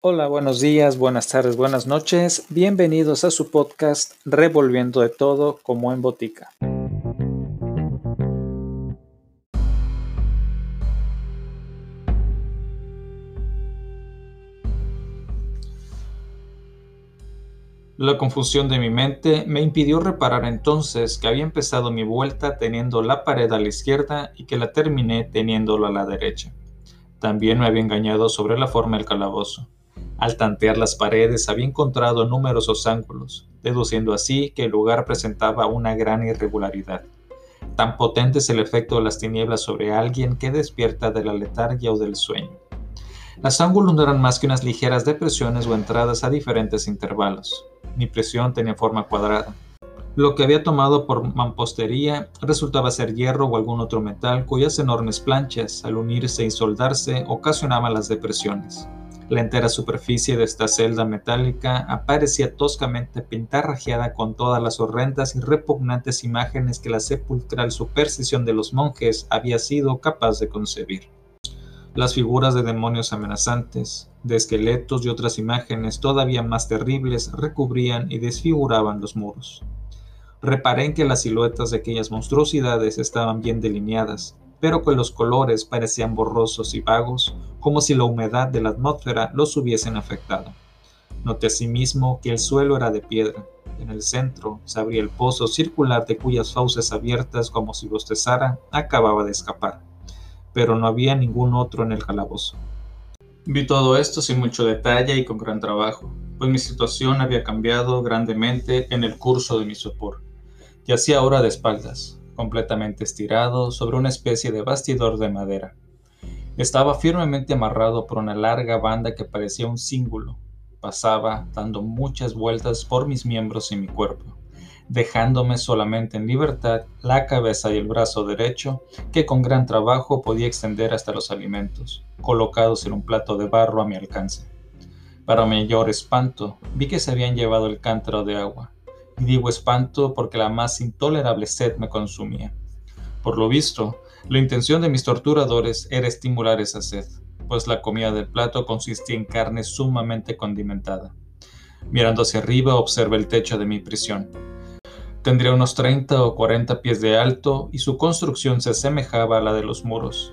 Hola, buenos días, buenas tardes, buenas noches. Bienvenidos a su podcast Revolviendo de todo como en botica. La confusión de mi mente me impidió reparar entonces que había empezado mi vuelta teniendo la pared a la izquierda y que la terminé teniéndola a la derecha. También me había engañado sobre la forma del calabozo. Al tantear las paredes había encontrado numerosos ángulos, deduciendo así que el lugar presentaba una gran irregularidad. Tan potente es el efecto de las tinieblas sobre alguien que despierta de la letargia o del sueño. Las ángulos no eran más que unas ligeras depresiones o entradas a diferentes intervalos. Mi presión tenía forma cuadrada. Lo que había tomado por mampostería resultaba ser hierro o algún otro metal cuyas enormes planchas, al unirse y soldarse, ocasionaban las depresiones. La entera superficie de esta celda metálica aparecía toscamente pintarrajeada con todas las horrendas y repugnantes imágenes que la sepulcral superstición de los monjes había sido capaz de concebir. Las figuras de demonios amenazantes, de esqueletos y otras imágenes todavía más terribles recubrían y desfiguraban los muros. Reparé en que las siluetas de aquellas monstruosidades estaban bien delineadas, pero que los colores parecían borrosos y vagos, como si la humedad de la atmósfera los hubiesen afectado. Noté asimismo que el suelo era de piedra. En el centro se abría el pozo circular de cuyas fauces abiertas, como si bostezara, acababa de escapar pero no había ningún otro en el calabozo. Vi todo esto sin mucho detalle y con gran trabajo, pues mi situación había cambiado grandemente en el curso de mi sopor. Yacía ahora de espaldas, completamente estirado sobre una especie de bastidor de madera. Estaba firmemente amarrado por una larga banda que parecía un cíngulo. Pasaba dando muchas vueltas por mis miembros y mi cuerpo dejándome solamente en libertad la cabeza y el brazo derecho, que con gran trabajo podía extender hasta los alimentos, colocados en un plato de barro a mi alcance. Para mayor espanto, vi que se habían llevado el cántaro de agua, y digo espanto porque la más intolerable sed me consumía. Por lo visto, la intención de mis torturadores era estimular esa sed, pues la comida del plato consistía en carne sumamente condimentada. Mirando hacia arriba observé el techo de mi prisión, Tendría unos 30 o 40 pies de alto y su construcción se asemejaba a la de los muros.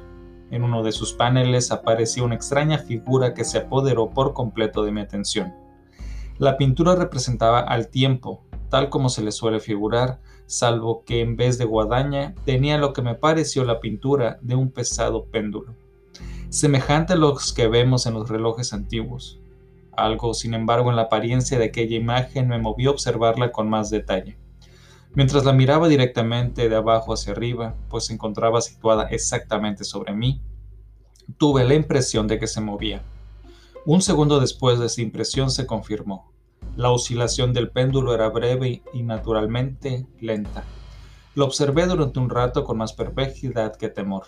En uno de sus paneles aparecía una extraña figura que se apoderó por completo de mi atención. La pintura representaba al tiempo, tal como se le suele figurar, salvo que en vez de guadaña tenía lo que me pareció la pintura de un pesado péndulo, semejante a los que vemos en los relojes antiguos. Algo, sin embargo, en la apariencia de aquella imagen me movió a observarla con más detalle. Mientras la miraba directamente de abajo hacia arriba, pues se encontraba situada exactamente sobre mí, tuve la impresión de que se movía. Un segundo después de esa impresión se confirmó. La oscilación del péndulo era breve y naturalmente lenta. Lo observé durante un rato con más perplejidad que temor.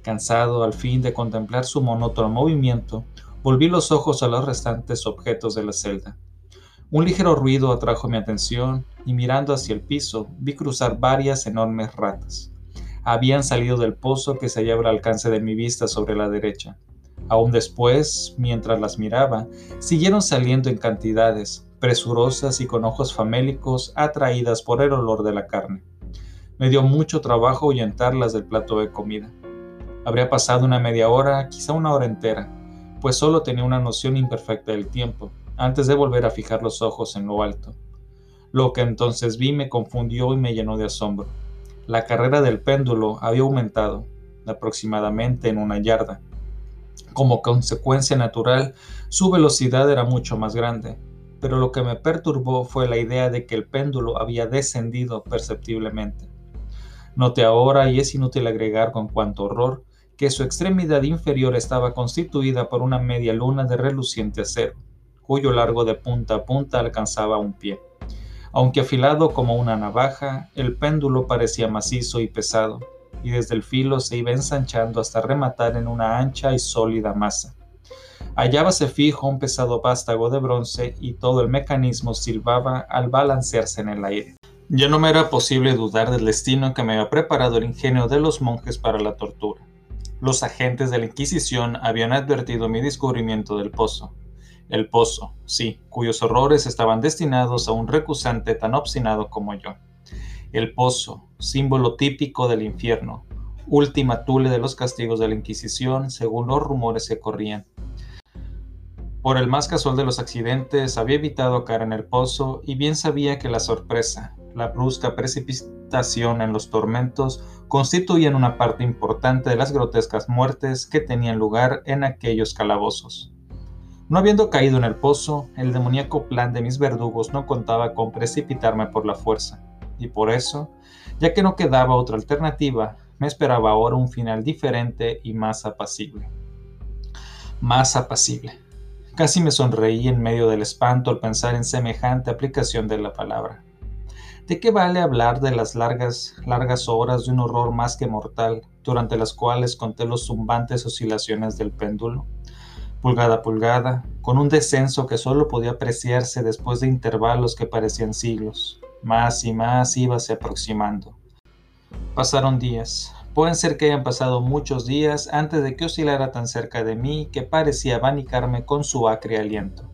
Cansado al fin de contemplar su monótono movimiento, volví los ojos a los restantes objetos de la celda. Un ligero ruido atrajo mi atención y mirando hacia el piso vi cruzar varias enormes ratas. Habían salido del pozo que se hallaba al alcance de mi vista sobre la derecha. Aún después, mientras las miraba, siguieron saliendo en cantidades, presurosas y con ojos famélicos atraídas por el olor de la carne. Me dio mucho trabajo ahuyentarlas del plato de comida. Habría pasado una media hora, quizá una hora entera, pues solo tenía una noción imperfecta del tiempo, antes de volver a fijar los ojos en lo alto. Lo que entonces vi me confundió y me llenó de asombro. La carrera del péndulo había aumentado, aproximadamente en una yarda. Como consecuencia natural, su velocidad era mucho más grande, pero lo que me perturbó fue la idea de que el péndulo había descendido perceptiblemente. Noté ahora, y es inútil agregar con cuánto horror, que su extremidad inferior estaba constituida por una media luna de reluciente acero cuyo largo de punta a punta alcanzaba un pie. Aunque afilado como una navaja, el péndulo parecía macizo y pesado, y desde el filo se iba ensanchando hasta rematar en una ancha y sólida masa. Hallábase fijo un pesado vástago de bronce y todo el mecanismo silbaba al balancearse en el aire. Ya no me era posible dudar del destino que me había preparado el ingenio de los monjes para la tortura. Los agentes de la Inquisición habían advertido mi descubrimiento del pozo, El pozo, sí, cuyos horrores estaban destinados a un recusante tan obstinado como yo. El pozo, símbolo típico del infierno, última tule de los castigos de la Inquisición, según los rumores que corrían. Por el más casual de los accidentes, había evitado caer en el pozo y bien sabía que la sorpresa, la brusca precipitación en los tormentos constituían una parte importante de las grotescas muertes que tenían lugar en aquellos calabozos. No habiendo caído en el pozo, el demoníaco plan de mis verdugos no contaba con precipitarme por la fuerza, y por eso, ya que no quedaba otra alternativa, me esperaba ahora un final diferente y más apacible. Más apacible. Casi me sonreí en medio del espanto al pensar en semejante aplicación de la palabra. ¿De qué vale hablar de las largas, largas horas de un horror más que mortal, durante las cuales conté los zumbantes oscilaciones del péndulo? Pulgada a pulgada, con un descenso que solo podía apreciarse después de intervalos que parecían siglos. Más y más íbase aproximando. Pasaron días. Pueden ser que hayan pasado muchos días antes de que oscilara tan cerca de mí que parecía abanicarme con su acre aliento.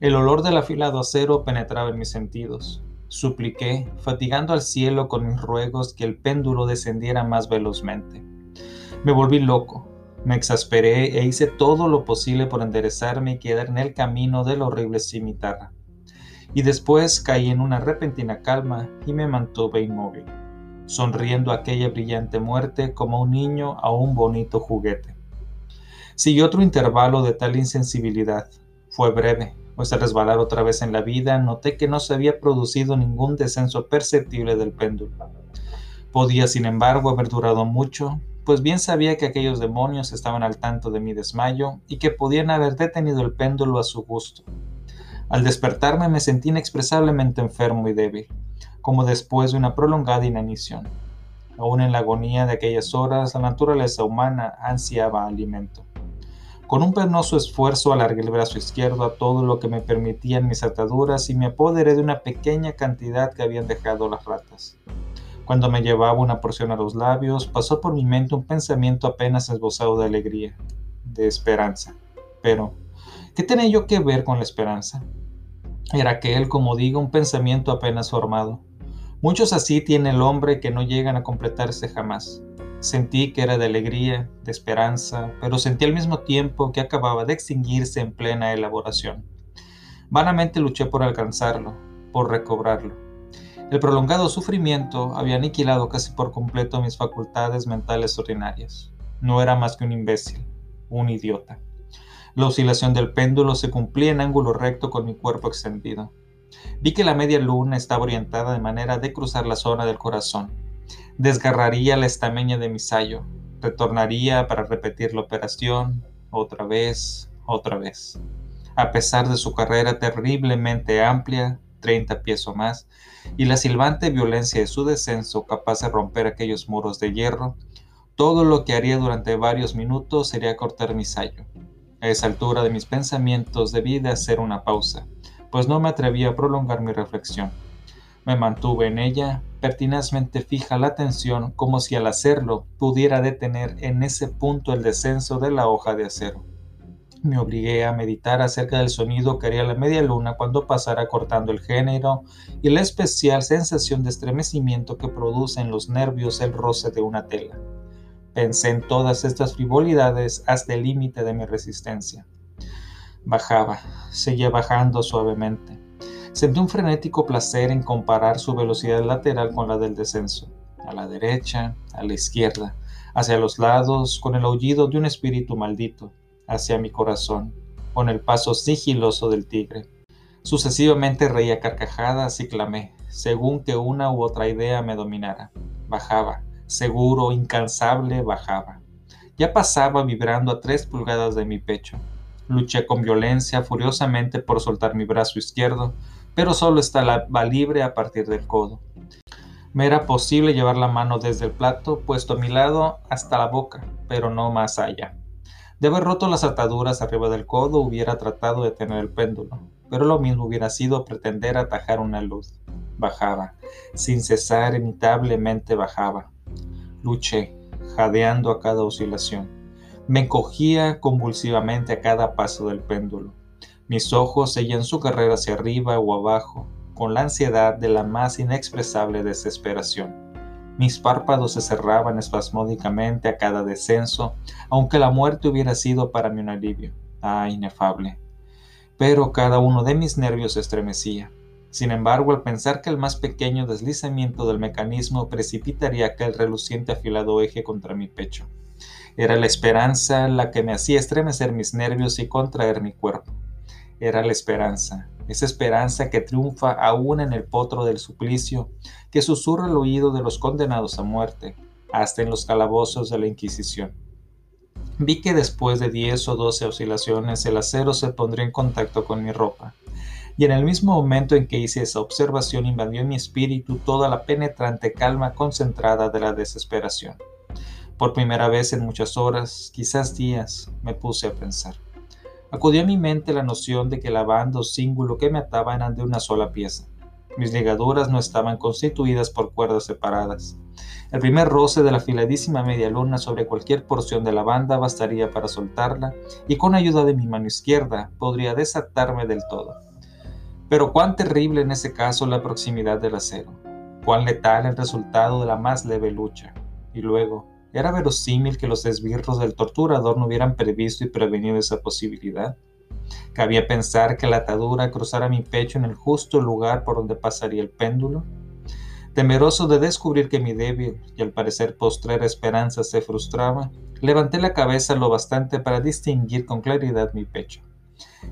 El olor del afilado acero penetraba en mis sentidos. Supliqué, fatigando al cielo con mis ruegos, que el péndulo descendiera más velozmente. Me volví loco, me exasperé e hice todo lo posible por enderezarme y quedar en el camino del horrible cimitarra. Y después caí en una repentina calma y me mantuve inmóvil, sonriendo aquella brillante muerte como un niño a un bonito juguete. Siguió otro intervalo de tal insensibilidad. Fue breve, pues al resbalar otra vez en la vida noté que no se había producido ningún descenso perceptible del péndulo. Podía, sin embargo, haber durado mucho, pues bien sabía que aquellos demonios estaban al tanto de mi desmayo y que podían haber detenido el péndulo a su gusto. Al despertarme me sentí inexpresablemente enfermo y débil, como después de una prolongada inanición. Aún en la agonía de aquellas horas, la naturaleza humana ansiaba alimento. Con un penoso esfuerzo alargué el brazo izquierdo a todo lo que me permitían mis ataduras y me apoderé de una pequeña cantidad que habían dejado las ratas. Cuando me llevaba una porción a los labios, pasó por mi mente un pensamiento apenas esbozado de alegría, de esperanza. Pero, ¿qué tenía yo que ver con la esperanza? Era aquel, como digo, un pensamiento apenas formado. Muchos así tiene el hombre que no llegan a completarse jamás. Sentí que era de alegría, de esperanza, pero sentí al mismo tiempo que acababa de extinguirse en plena elaboración. Vanamente luché por alcanzarlo, por recobrarlo. El prolongado sufrimiento había aniquilado casi por completo mis facultades mentales ordinarias. No era más que un imbécil, un idiota. La oscilación del péndulo se cumplía en ángulo recto con mi cuerpo extendido. Vi que la media luna estaba orientada de manera de cruzar la zona del corazón desgarraría la estameña de mi sayo, retornaría para repetir la operación otra vez, otra vez. A pesar de su carrera terriblemente amplia, 30 pies o más, y la silbante violencia de su descenso capaz de romper aquellos muros de hierro, todo lo que haría durante varios minutos sería cortar mi sayo. A esa altura de mis pensamientos debí de hacer una pausa, pues no me atrevía a prolongar mi reflexión. Me mantuve en ella, pertinazmente fija la atención como si al hacerlo pudiera detener en ese punto el descenso de la hoja de acero. Me obligué a meditar acerca del sonido que haría la media luna cuando pasara cortando el género y la especial sensación de estremecimiento que produce en los nervios el roce de una tela. Pensé en todas estas frivolidades hasta el límite de mi resistencia. Bajaba, seguía bajando suavemente. Sentí un frenético placer en comparar su velocidad lateral con la del descenso, a la derecha, a la izquierda, hacia los lados, con el aullido de un espíritu maldito, hacia mi corazón, con el paso sigiloso del tigre. Sucesivamente reía carcajadas y clamé, según que una u otra idea me dominara. Bajaba, seguro, incansable, bajaba. Ya pasaba vibrando a tres pulgadas de mi pecho. Luché con violencia, furiosamente por soltar mi brazo izquierdo, pero solo estaba libre a partir del codo. Me era posible llevar la mano desde el plato puesto a mi lado hasta la boca, pero no más allá. De haber roto las ataduras arriba del codo hubiera tratado de tener el péndulo, pero lo mismo hubiera sido pretender atajar una luz. Bajaba, sin cesar, imitablemente bajaba. Luché, jadeando a cada oscilación. Me encogía convulsivamente a cada paso del péndulo Mis ojos seguían su carrera hacia arriba o abajo, con la ansiedad de la más inexpresable desesperación. Mis párpados se cerraban espasmódicamente a cada descenso, aunque la muerte hubiera sido para mí un alivio. Ah, inefable. Pero cada uno de mis nervios se estremecía. Sin embargo, al pensar que el más pequeño deslizamiento del mecanismo precipitaría aquel reluciente afilado eje contra mi pecho, era la esperanza la que me hacía estremecer mis nervios y contraer mi cuerpo. Era la esperanza, esa esperanza que triunfa aún en el potro del suplicio, que susurra al oído de los condenados a muerte, hasta en los calabozos de la Inquisición. Vi que después de diez o doce oscilaciones el acero se pondría en contacto con mi ropa, y en el mismo momento en que hice esa observación invadió en mi espíritu toda la penetrante calma concentrada de la desesperación. Por primera vez en muchas horas, quizás días, me puse a pensar. Acudió a mi mente la noción de que la banda o cíngulo que me ataba eran de una sola pieza. Mis ligaduras no estaban constituidas por cuerdas separadas. El primer roce de la afiladísima media luna sobre cualquier porción de la banda bastaría para soltarla, y con ayuda de mi mano izquierda podría desatarme del todo. Pero cuán terrible en ese caso la proximidad del acero, cuán letal el resultado de la más leve lucha. Y luego, ¿era verosímil que los esbirros del torturador no hubieran previsto y prevenido esa posibilidad? ¿Cabía pensar que la atadura cruzara mi pecho en el justo lugar por donde pasaría el péndulo? Temeroso de descubrir que mi débil y al parecer postrera esperanza se frustraba, levanté la cabeza lo bastante para distinguir con claridad mi pecho.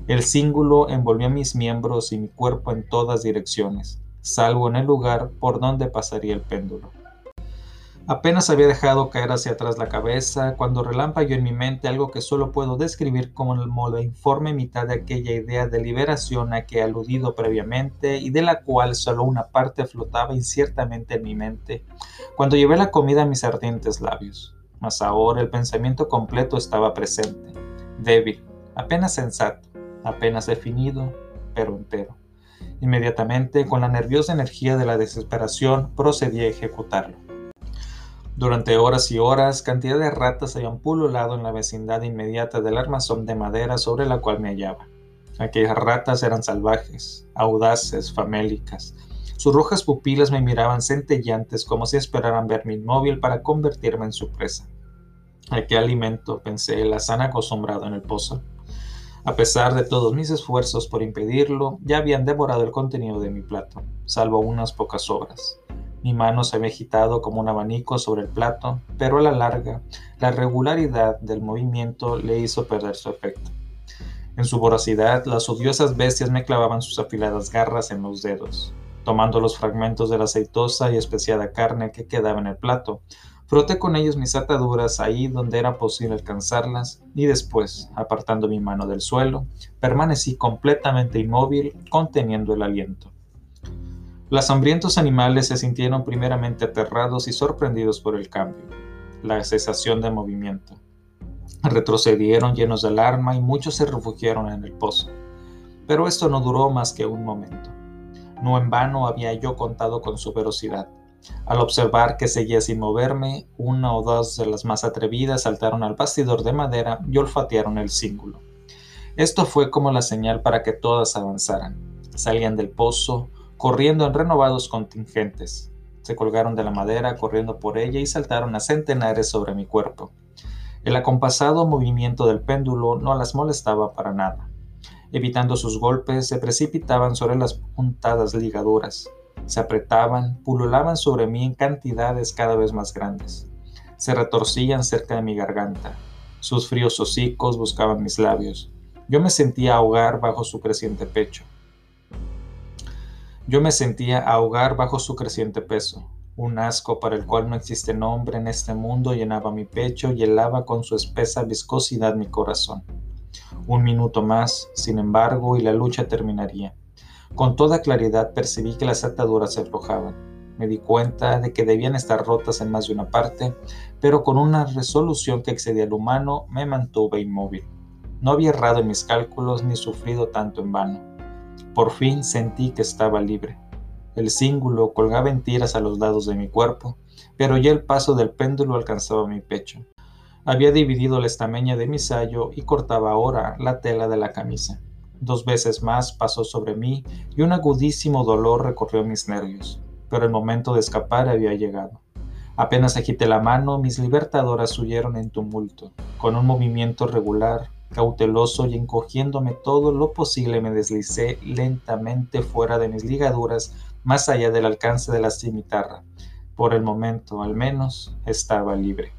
El cíngulo envolvió mis miembros y mi cuerpo en todas direcciones, salvo en el lugar por donde pasaría el péndulo. Apenas había dejado caer hacia atrás la cabeza cuando relámpago en mi mente algo que solo puedo describir como la informe mitad de aquella idea de liberación a que he aludido previamente y de la cual solo una parte flotaba inciertamente en mi mente cuando llevé la comida a mis ardientes labios. Mas ahora el pensamiento completo estaba presente, débil, apenas sensato, apenas definido, pero entero. Inmediatamente, con la nerviosa energía de la desesperación, procedí a ejecutarlo. Durante horas y horas, cantidad de ratas habían pululado en la vecindad inmediata del armazón de madera sobre la cual me hallaba. Aquellas ratas eran salvajes, audaces, famélicas. Sus rojas pupilas me miraban centellantes como si esperaran verme inmóvil para convertirme en su presa. ¿A qué alimento, pensé, las han acostumbrado en el pozo? A pesar de todos mis esfuerzos por impedirlo, ya habían devorado el contenido de mi plato, salvo unas pocas sobras. Mi mano se había agitado como un abanico sobre el plato, pero a la larga, la regularidad del movimiento le hizo perder su efecto. En su voracidad, las odiosas bestias me clavaban sus afiladas garras en los dedos. Tomando los fragmentos de la aceitosa y especiada carne que quedaba en el plato, Froté con ellos mis ataduras ahí donde era posible alcanzarlas y después, apartando mi mano del suelo, permanecí completamente inmóvil, conteniendo el aliento. Los hambrientos animales se sintieron primeramente aterrados y sorprendidos por el cambio, la cesación de movimiento. Retrocedieron llenos de alarma y muchos se refugiaron en el pozo. Pero esto no duró más que un momento. No en vano había yo contado con su velocidad. Al observar que seguía sin moverme, una o dos de las más atrevidas saltaron al bastidor de madera y olfatearon el cíngulo. Esto fue como la señal para que todas avanzaran. Salían del pozo, corriendo en renovados contingentes. Se colgaron de la madera corriendo por ella y saltaron a centenares sobre mi cuerpo. El acompasado movimiento del péndulo no las molestaba para nada. Evitando sus golpes, se precipitaban sobre las puntadas ligaduras se apretaban, pululaban sobre mí en cantidades cada vez más grandes. Se retorcían cerca de mi garganta. Sus fríos hocicos buscaban mis labios. Yo me sentía ahogar bajo su creciente pecho. Yo me sentía ahogar bajo su creciente peso. Un asco para el cual no existe nombre en este mundo llenaba mi pecho y helaba con su espesa viscosidad mi corazón. Un minuto más, sin embargo, y la lucha terminaría. Con toda claridad percibí que las ataduras se aflojaban. Me di cuenta de que debían estar rotas en más de una parte, pero con una resolución que excedía lo humano me mantuve inmóvil. No había errado en mis cálculos ni sufrido tanto en vano. Por fin sentí que estaba libre. El cíngulo colgaba en tiras a los lados de mi cuerpo, pero ya el paso del péndulo alcanzaba mi pecho. Había dividido la estameña de mi sayo y cortaba ahora la tela de la camisa. Dos veces más pasó sobre mí y un agudísimo dolor recorrió mis nervios, pero el momento de escapar había llegado. Apenas agité la mano, mis libertadoras huyeron en tumulto. Con un movimiento regular, cauteloso y encogiéndome todo lo posible, me deslicé lentamente fuera de mis ligaduras, más allá del alcance de la cimitarra. Por el momento, al menos, estaba libre.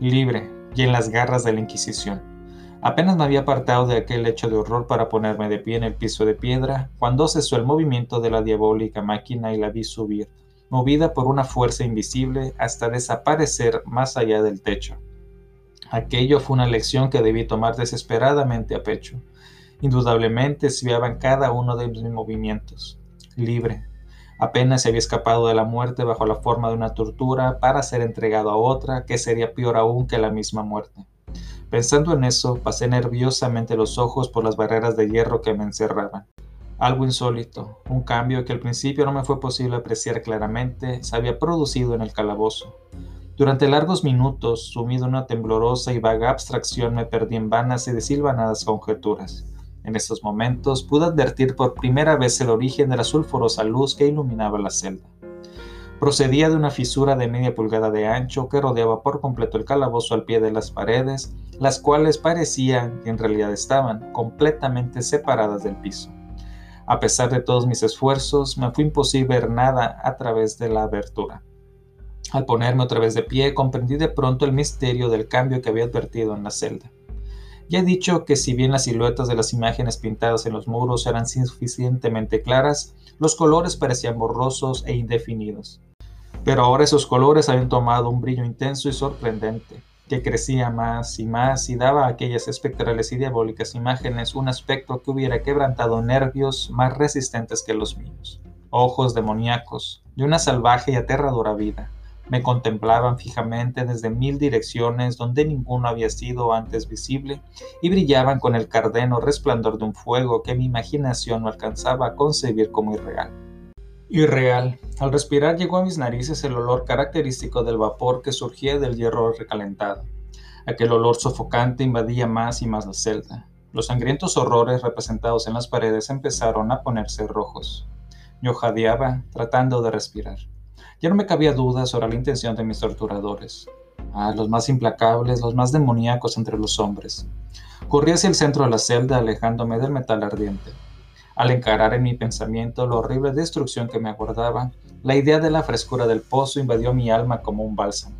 Libre y en las garras de la Inquisición. Apenas me había apartado de aquel hecho de horror para ponerme de pie en el piso de piedra, cuando cesó el movimiento de la diabólica máquina y la vi subir movida por una fuerza invisible hasta desaparecer más allá del techo. Aquello fue una lección que debí tomar desesperadamente a pecho. Indudablemente espiaban cada uno de mis movimientos. Libre. Apenas se había escapado de la muerte bajo la forma de una tortura para ser entregado a otra que sería peor aún que la misma muerte. Pensando en eso, pasé nerviosamente los ojos por las barreras de hierro que me encerraban. Algo insólito, un cambio que al principio no me fue posible apreciar claramente, se había producido en el calabozo. Durante largos minutos, sumido en una temblorosa y vaga abstracción, me perdí en vanas y desilvanadas conjeturas. En estos momentos pude advertir por primera vez el origen de la sulfurosa luz que iluminaba la celda. Procedía de una fisura de media pulgada de ancho que rodeaba por completo el calabozo al pie de las paredes, las cuales parecían, y en realidad estaban, completamente separadas del piso. A pesar de todos mis esfuerzos, me fue imposible ver nada a través de la abertura. Al ponerme otra vez de pie, comprendí de pronto el misterio del cambio que había advertido en la celda. Ya he dicho que si bien las siluetas de las imágenes pintadas en los muros eran suficientemente claras, los colores parecían borrosos e indefinidos. Pero ahora esos colores habían tomado un brillo intenso y sorprendente que crecía más y más y daba a aquellas espectrales y diabólicas imágenes un aspecto que hubiera quebrantado nervios más resistentes que los míos. Ojos demoníacos, de una salvaje y aterradora vida, me contemplaban fijamente desde mil direcciones donde ninguno había sido antes visible y brillaban con el cardeno resplandor de un fuego que mi imaginación no alcanzaba a concebir como irreal. Irreal. Al respirar llegó a mis narices el olor característico del vapor que surgía del hierro recalentado. Aquel olor sofocante invadía más y más la celda. Los sangrientos horrores representados en las paredes empezaron a ponerse rojos. Yo jadeaba, tratando de respirar. Ya no me cabía duda sobre la intención de mis torturadores. Ah, los más implacables, los más demoníacos entre los hombres. Corrí hacia el centro de la celda, alejándome del metal ardiente. Al encarar en mi pensamiento la horrible destrucción que me aguardaba, la idea de la frescura del pozo invadió mi alma como un bálsamo.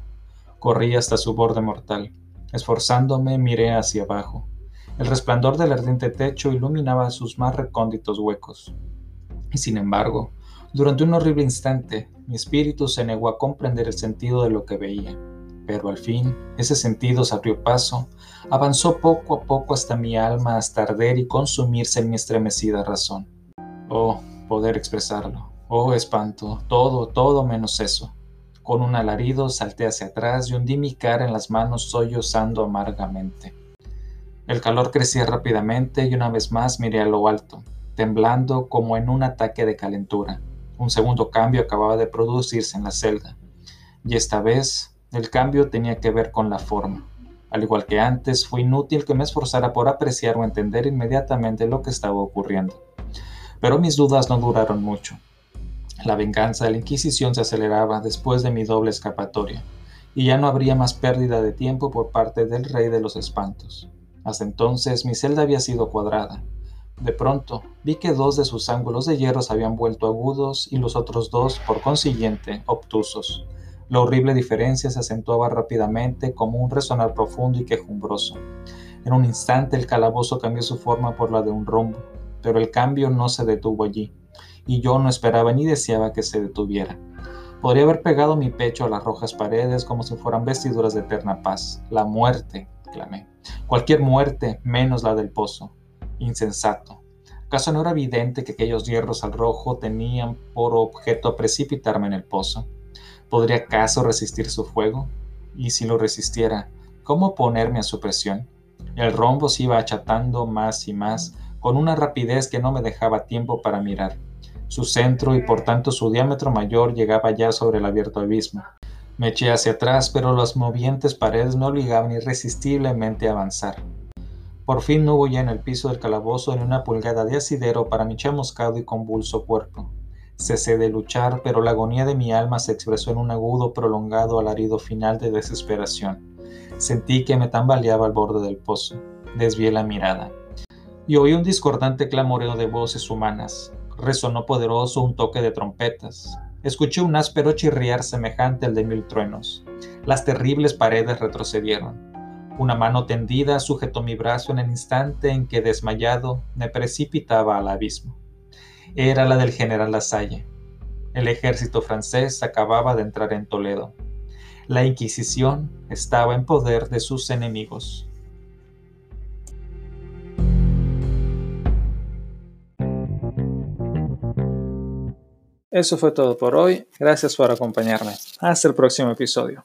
Corrí hasta su borde mortal. Esforzándome, miré hacia abajo. El resplandor del ardiente techo iluminaba sus más recónditos huecos. Y sin embargo, durante un horrible instante, mi espíritu se negó a comprender el sentido de lo que veía. Pero al fin, ese sentido se abrió paso, avanzó poco a poco hasta mi alma hasta arder y consumirse en mi estremecida razón. Oh, poder expresarlo. Oh, espanto. Todo, todo menos eso. Con un alarido salté hacia atrás y hundí mi cara en las manos sollozando amargamente. El calor crecía rápidamente y una vez más miré a lo alto, temblando como en un ataque de calentura. Un segundo cambio acababa de producirse en la celda. Y esta vez el cambio tenía que ver con la forma. Al igual que antes, fue inútil que me esforzara por apreciar o entender inmediatamente lo que estaba ocurriendo. Pero mis dudas no duraron mucho. La venganza de la Inquisición se aceleraba después de mi doble escapatoria, y ya no habría más pérdida de tiempo por parte del rey de los espantos. Hasta entonces mi celda había sido cuadrada. De pronto vi que dos de sus ángulos de hierro se habían vuelto agudos y los otros dos, por consiguiente, obtusos. La horrible diferencia se acentuaba rápidamente como un resonar profundo y quejumbroso. En un instante el calabozo cambió su forma por la de un rombo, pero el cambio no se detuvo allí, y yo no esperaba ni deseaba que se detuviera. Podría haber pegado mi pecho a las rojas paredes como si fueran vestiduras de eterna paz. La muerte, clamé. Cualquier muerte menos la del pozo. Insensato. ¿Acaso no era evidente que aquellos hierros al rojo tenían por objeto precipitarme en el pozo? ¿Podría acaso resistir su fuego? Y si lo resistiera, ¿cómo ponerme a su presión? El rombo se iba achatando más y más, con una rapidez que no me dejaba tiempo para mirar. Su centro y por tanto su diámetro mayor llegaba ya sobre el abierto abismo. Me eché hacia atrás, pero las movientes paredes me obligaban irresistiblemente a avanzar. Por fin no hubo ya en el piso del calabozo ni una pulgada de asidero para mi chamuscado y convulso cuerpo. Cesé de luchar, pero la agonía de mi alma se expresó en un agudo, prolongado alarido final de desesperación. Sentí que me tambaleaba al borde del pozo. Desvié la mirada. Y oí un discordante clamoreo de voces humanas. Resonó poderoso un toque de trompetas. Escuché un áspero chirriar semejante al de mil truenos. Las terribles paredes retrocedieron. Una mano tendida sujetó mi brazo en el instante en que, desmayado, me precipitaba al abismo era la del general Lasalle. El ejército francés acababa de entrar en Toledo. La Inquisición estaba en poder de sus enemigos. Eso fue todo por hoy. Gracias por acompañarme. Hasta el próximo episodio.